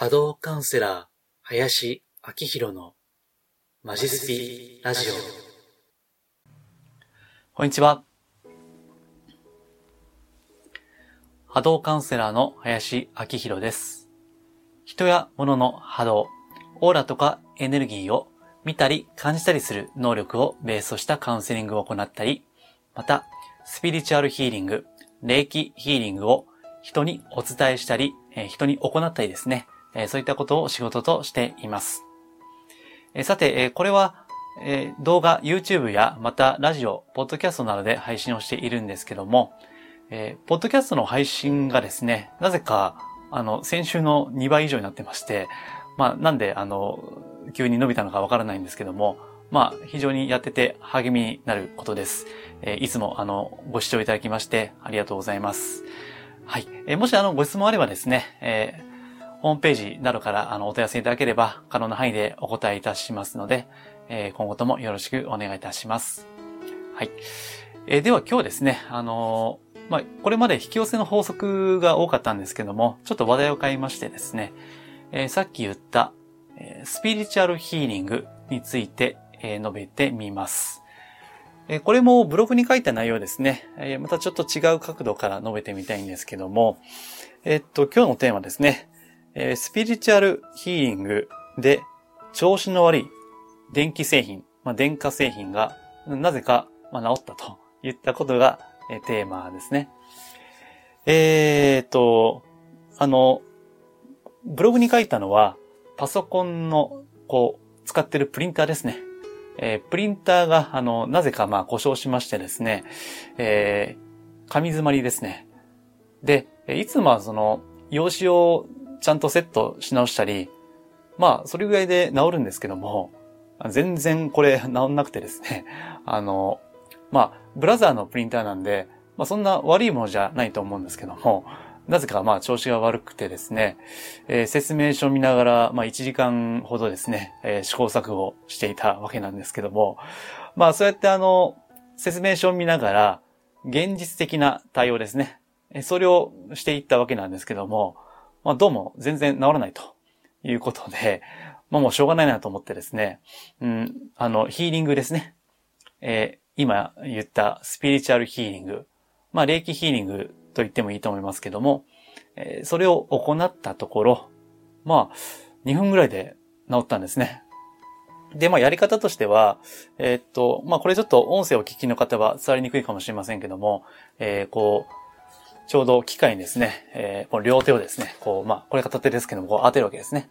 波動カウンセラー、林明宏のマジスピラジオ。こんにちは。波動カウンセラーの林明宏です。人や物の波動、オーラとかエネルギーを見たり感じたりする能力をベースとしたカウンセリングを行ったり、また、スピリチュアルヒーリング、霊気ヒーリングを人にお伝えしたり、人に行ったりですね、そういったことを仕事としています。さて、これは動画、YouTube やまたラジオ、ポッドキャストなどで配信をしているんですけども、ポッドキャストの配信がですね、なぜか、あの、先週の2倍以上になってまして、まあ、なんで、あの、急に伸びたのかわからないんですけども、まあ、非常にやってて励みになることです。えいつも、あの、ご視聴いただきましてありがとうございます。はい。えもし、あの、ご質問あればですね、え、ホームページなどから、あの、お問い合わせいただければ、可能な範囲でお答えいたしますので、え今後ともよろしくお願いいたします。はい。えでは今日ですね、あのまあ、これまで引き寄せの法則が多かったんですけども、ちょっと話題を変えましてですね、えさっき言った、えスピリチュアルヒーリングについて、え述べてみます。えこれもブログに書いた内容ですね。えまたちょっと違う角度から述べてみたいんですけども、えっと、今日のテーマですね。えスピリチュアルヒーリングで調子の悪い電気製品、まあ、電化製品がなぜか、ま治ったといったことが、えテーマですね。えー、っと、あの、ブログに書いたのは、パソコンの、こう、使ってるプリンターですね。えー、プリンターが、あの、なぜかまあ故障しましてですね、えー、紙詰まりですね。で、いつもはその、用紙をちゃんとセットし直したり、まあ、それぐらいで治るんですけども、全然これ治んなくてですね、あの、まあ、ブラザーのプリンターなんで、まあそんな悪いものじゃないと思うんですけども、なぜかまあ調子が悪くてですね、えー、説明書を見ながら、まあ1時間ほどですね、えー、試行錯誤していたわけなんですけども、まあそうやってあの、説明書を見ながら、現実的な対応ですね。それをしていったわけなんですけども、まあどうも全然治らないということで、まあもうしょうがないなと思ってですね、うん、あの、ヒーリングですね。えー、今言ったスピリチュアルヒーリング、まあ霊気ヒーリングと言ってもいいと思いますけども、えー、それを行ったところ、まあ、2分ぐらいで治ったんですね。で、まあ、やり方としては、えー、っと、まあ、これちょっと音声を聞きの方は伝わりにくいかもしれませんけども、えー、こう、ちょうど機械にですね、えー、この両手をですね、こう、まあ、これ片手ですけども、こう当てるわけですね。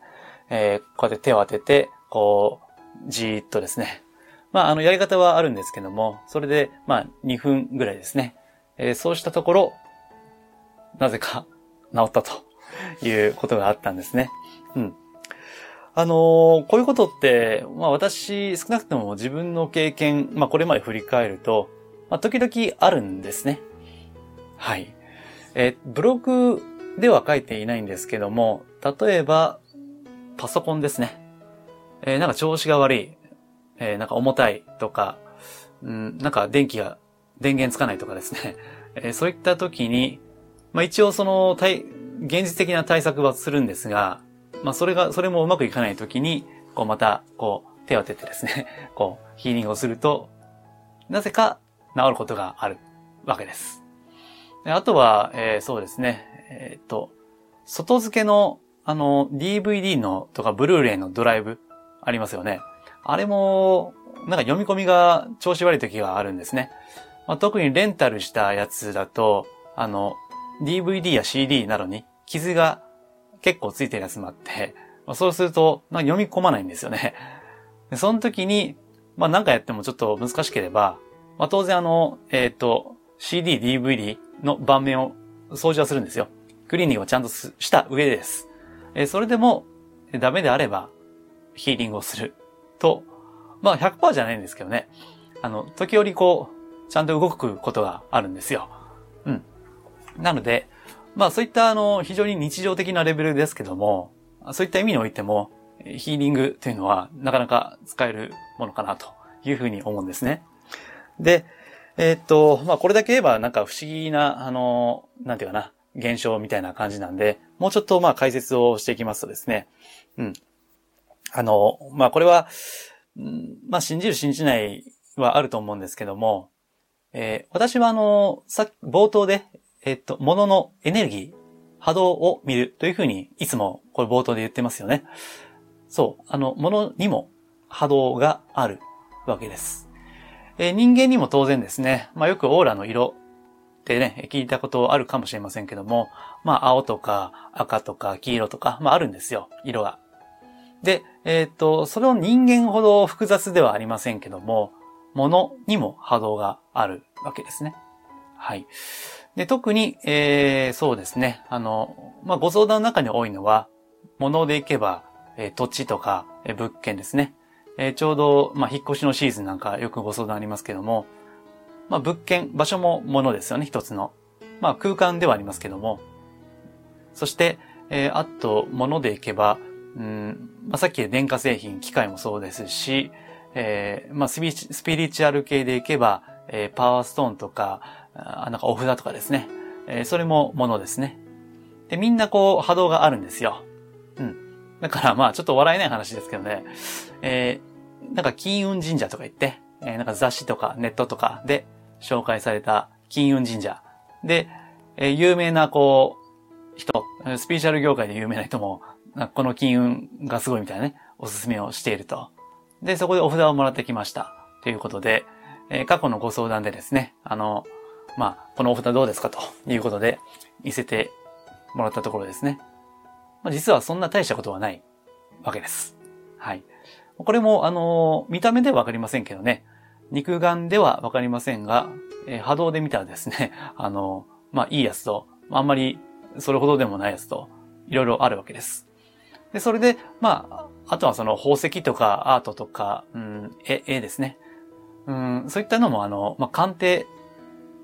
えー、こうやって手を当てて、こう、じーっとですね。まあ、あの、やり方はあるんですけども、それで、まあ、2分ぐらいですね。えー、そうしたところ、なぜか治ったということがあったんですね。うん。あのー、こういうことって、まあ私、少なくとも自分の経験、まあこれまで振り返ると、まあ時々あるんですね。はい。えブログでは書いていないんですけども、例えば、パソコンですね。えー、なんか調子が悪い、えー、なんか重たいとか、うん、なんか電気が、電源つかないとかですね。えー、そういった時に、まあ一応その、対現実的な対策はするんですが、まあそれが、それもうまくいかないときに、こうまた、こう、手を当ててですね、こう、ヒーリングをすると、なぜか治ることがあるわけです。あとは、えー、そうですね、えー、っと、外付けの、あの、DVD のとかブルーレイのドライブありますよね。あれも、なんか読み込みが調子悪い時があるんですね。まあ、特にレンタルしたやつだと、あの、DVD や CD などに傷が結構ついてるやつもあって、まあ、そうすると、まあ、読み込まないんですよね。でその時に、まあ何かやってもちょっと難しければ、まあ当然あの、えっ、ー、と、CD、DVD の盤面を掃除はするんですよ。クリーニングをちゃんとした上です。え、それでもダメであれば、ヒーリングをすると、まあ100%じゃないんですけどね。あの、時折こう、ちゃんと動くことがあるんですよ。うん。なので、まあそういったあの、非常に日常的なレベルですけども、そういった意味においても、ヒーリングというのはなかなか使えるものかなというふうに思うんですね。で、えー、っと、まあこれだけ言えばなんか不思議な、あの、なんていうかな、現象みたいな感じなんで、もうちょっとまあ解説をしていきますとですね、うん。あの、まあこれは、まあ信じる信じないはあると思うんですけども、えー、私はあの、さっき冒頭で、えっと、物ののエネルギー、波動を見るというふうに、いつもこれ冒頭で言ってますよね。そう、あの、物にも波動があるわけです。えー、人間にも当然ですね、まあよくオーラの色ってね、聞いたことあるかもしれませんけども、まあ青とか赤とか黄色とか、まああるんですよ、色が。で、えっ、ー、と、それを人間ほど複雑ではありませんけども、物にも波動があるわけですね。はい。で、特に、えー、そうですね。あの、まあ、ご相談の中に多いのは、物でいけば、えー、土地とか、えー、物件ですね。えー、ちょうど、まあ、引っ越しのシーズンなんかよくご相談ありますけども、まあ、物件、場所も物ですよね、一つの。まあ、空間ではありますけども。そして、えー、あと、物でいけば、うん、まあ、さっき電化製品、機械もそうですし、えー、まあスピ、リチュアル系でいけば、えー、パワーストーンとか、あなんかお札とかですね。えー、それもものですね。で、みんなこう波動があるんですよ。うん。だからまあちょっと笑えない話ですけどね。え、なんか金運神社とか言って、えー、なんか雑誌とかネットとかで紹介された金運神社。で、えー、有名なこう、人、スピーチャル業界で有名な人も、この金運がすごいみたいなね、おすすめをしていると。で、そこでお札をもらってきました。ということで、えー、過去のご相談でですね、あの、まあ、このお札どうですかということで見せてもらったところですね。まあ、実はそんな大したことはないわけです。はい。これも、あの、見た目ではわかりませんけどね、肉眼ではわかりませんが、えー、波動で見たらですね、あの、まあ、いいやつと、あんまりそれほどでもないやつと、いろいろあるわけです。で、それで、まあ、あとはその宝石とかアートとか、うん、絵、絵ですね。うん、そういったのもあの、まあ、鑑定、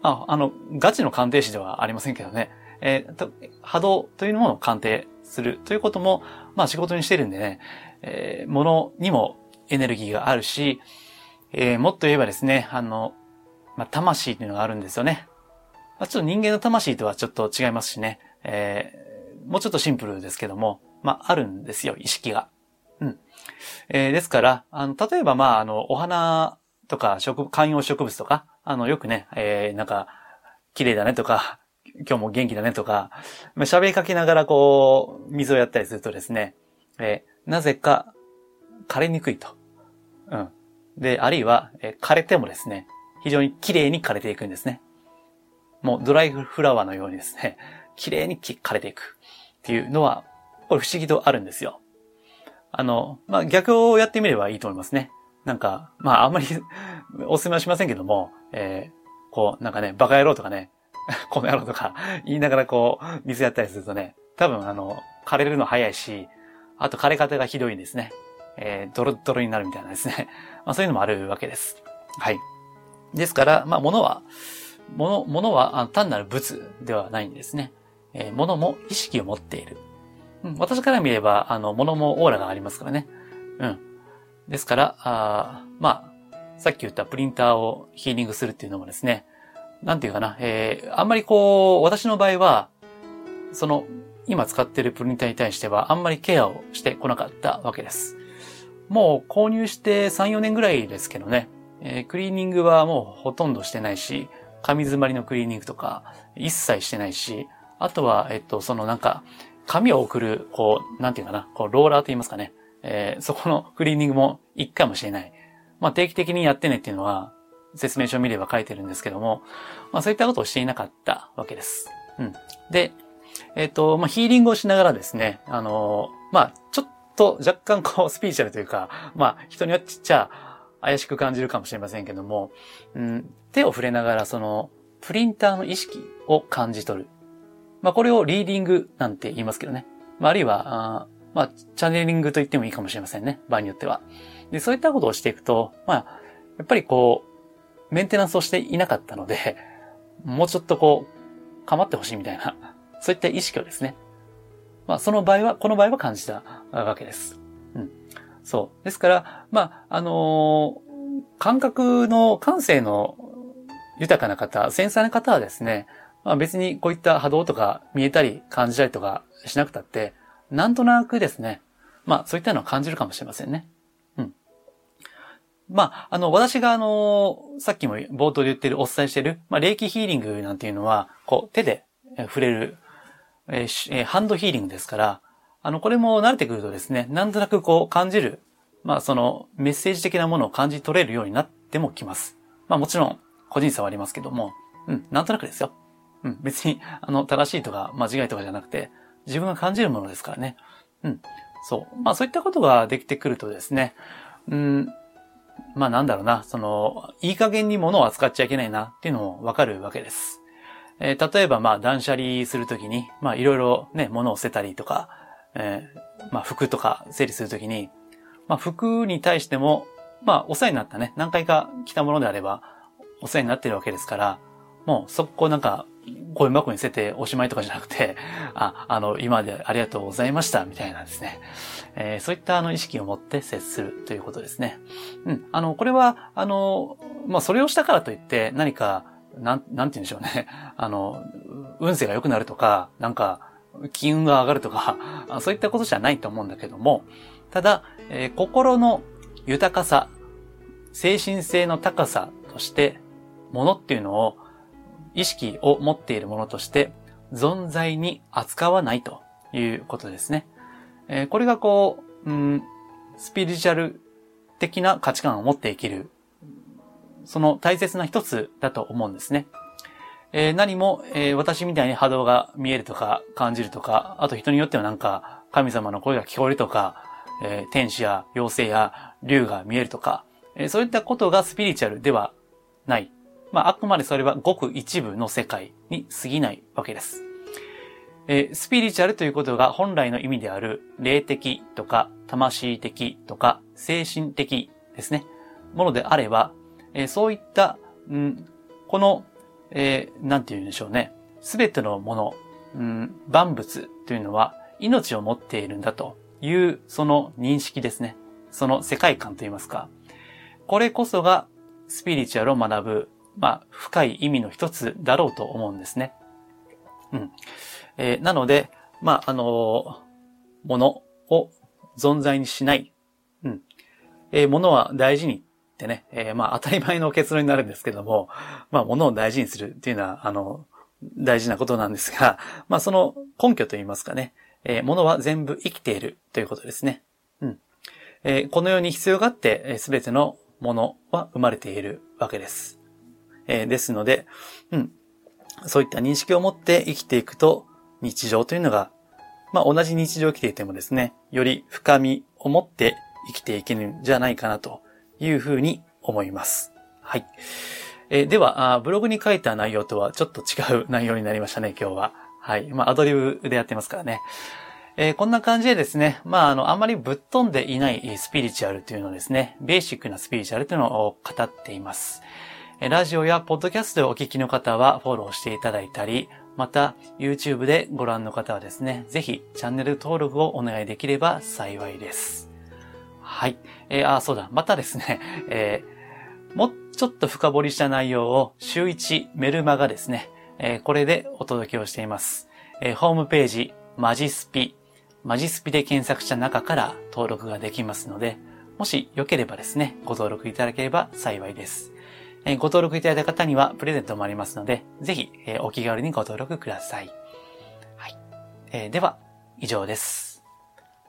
あ、あの、ガチの鑑定士ではありませんけどね。えー、波動というものを鑑定するということも、まあ仕事にしてるんでね、えー、物にもエネルギーがあるし、えー、もっと言えばですね、あの、まあ、魂っていうのがあるんですよね。まあ、ちょっと人間の魂とはちょっと違いますしね、えー、もうちょっとシンプルですけども、まあ、あるんですよ、意識が。うん。えー、ですから、あの、例えば、まあ、あの、お花とか、植、観葉植物とか、あの、よくね、えー、なんか、綺麗だねとか、今日も元気だねとか、喋りかけながらこう、水をやったりするとですね、えー、なぜか、枯れにくいと。うん。で、あるいは、えー、枯れてもですね、非常に綺麗に枯れていくんですね。もうドライフラワーのようにですね、綺麗に枯れていくっていうのは、これ不思議とあるんですよ。あの、まあ、逆をやってみればいいと思いますね。なんか、まあ、あんまり お勧めはしませんけども、えー、こう、なんかね、バカ野郎とかね、この野郎とか言いながらこう、水やったりするとね、多分あの、枯れるの早いし、あと枯れ方がひどいんですね。えー、ドロッドロになるみたいなですね。まあそういうのもあるわけです。はい。ですから、まあ物は、物、物は単なる物ではないんですね。えー、物も意識を持っている。うん、私から見れば、あの、物もオーラがありますからね。うん。ですから、あまあ、さっき言ったプリンターをヒーリングするっていうのもですね、なんていうかな、えー、あんまりこう、私の場合は、その、今使っているプリンターに対しては、あんまりケアをしてこなかったわけです。もう購入して3、4年ぐらいですけどね、えー、クリーニングはもうほとんどしてないし、紙詰まりのクリーニングとか一切してないし、あとは、えっと、そのなんか、紙を送る、こう、なんていうかな、こう、ローラーと言いますかね。えー、そこのクリーニングも一回もしれない。まあ定期的にやってねっていうのは説明書を見れば書いてるんですけども、まあそういったことをしていなかったわけです。うん。で、えっ、ー、と、まあヒーリングをしながらですね、あの、まあちょっと若干こうスピーチャルというか、まあ人によってちっちゃ怪しく感じるかもしれませんけども、うん、手を触れながらそのプリンターの意識を感じ取る。まあこれをリーディングなんて言いますけどね。まああるいは、あまあ、チャネリングと言ってもいいかもしれませんね。場合によっては。で、そういったことをしていくと、まあ、やっぱりこう、メンテナンスをしていなかったので、もうちょっとこう、構ってほしいみたいな、そういった意識をですね。まあ、その場合は、この場合は感じたわけです。うん。そう。ですから、まあ、あのー、感覚の、感性の豊かな方、繊細な方はですね、まあ別にこういった波動とか見えたり感じたりとかしなくたって、なんとなくですね、まあそういったのを感じるかもしれませんね。まあ、あの、私があの、さっきも冒頭で言ってる、お伝えしてる、まあ、霊気ヒーリングなんていうのは、こう、手で触れる、えー、ハンドヒーリングですから、あの、これも慣れてくるとですね、なんとなくこう感じる、まあそのメッセージ的なものを感じ取れるようになってもきます。まあもちろん個人差はありますけども、うん、なんとなくですよ。うん、別に、あの、正しいとか間違いとかじゃなくて、自分が感じるものですからね。うん。そう。まあそういったことができてくるとですね、うん、まあなんだろうな、その、いい加減に物を扱っちゃいけないなっていうのもわかるわけです。えー、例えばまあ断捨離するときに、まあいろいろね、物を捨てたりとか、えー、まあ服とか整理するときに、まあ服に対しても、まあお世話になったね、何回か着たものであれば、お世話になってるわけですから、もう速攻なんか、ゴミ箱に捨てておしまいとかじゃなくて、あ、あの、今までありがとうございました、みたいなですね。えー、そういったあの意識を持って接するということですね。うん。あの、これは、あの、まあ、それをしたからといって何か、なん、なんて言うんでしょうね。あの、運勢が良くなるとか、なんか、金運が上がるとか、そういったことじゃないと思うんだけども、ただ、えー、心の豊かさ、精神性の高さとして、ものっていうのを、意識を持っているものとして、存在に扱わないということですね。えー、これがこう、うん、スピリチュアル的な価値観を持って生きる、その大切な一つだと思うんですね。えー、何も、えー、私みたいに波動が見えるとか感じるとか、あと人によってはなんか神様の声が聞こえるとか、えー、天使や妖精や竜が見えるとか、えそういったことがスピリチュアルではない。まあ、あくまでそれはごく一部の世界に過ぎないわけです。えスピリチュアルということが本来の意味である霊的とか魂的とか精神的ですね、ものであれば、えそういった、うん、このえー、なんて言うんでしょうね。すべてのもの、うん、万物というのは命を持っているんだというその認識ですね。その世界観といいますか。これこそがスピリチュアルを学ぶ、まあ、深い意味の一つだろうと思うんですね。うん。えー、なので、まあ、あのー、ものを存在にしない。うん。えー、ものは大事にってね、えー、まあ当たり前の結論になるんですけども、まあ物を大事にするっていうのは、あの、大事なことなんですが、まあその根拠といいますかね、えー、物は全部生きているということですね。うん。えー、このように必要があって、す、べ、てのものは生まれているわけです。えー、ですので、うん。そういった認識を持って生きていくと、日常というのが、まあ同じ日常を生きていてもですね、より深みを持って生きていけるんじゃないかなというふうに思います。はい。えー、ではブログに書いた内容とはちょっと違う内容になりましたね、今日は。はい。まあ、アドリブでやってますからね。えー、こんな感じでですね、まあ、あの、あんまりぶっ飛んでいないスピリチュアルというのをですね、ベーシックなスピリチュアルというのを語っています。ラジオやポッドキャストでお聞きの方はフォローしていただいたり、また YouTube でご覧の方はですね、ぜひチャンネル登録をお願いできれば幸いです。はい。えー、あ、そうだ。またですね、えー、もうちょっと深掘りした内容を週1メルマガですね、えー、これでお届けをしています。えー、ホームページ、マジスピ、マジスピで検索した中から登録ができますので、もしよければですね、ご登録いただければ幸いです。え、ご登録いただいた方にはプレゼントもありますので、ぜひ、え、お気軽にご登録ください。はい。えー、では、以上です。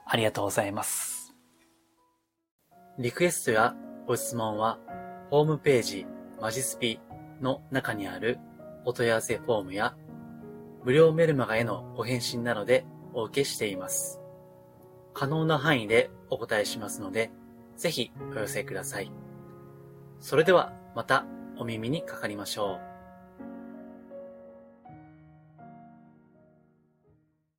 ありがとうございます。リクエストやご質問は、ホームページマジスピの中にあるお問い合わせフォームや、無料メルマガへのご返信などでお受けしています。可能な範囲でお答えしますので、ぜひお寄せください。それではまたお耳にかかりましょう。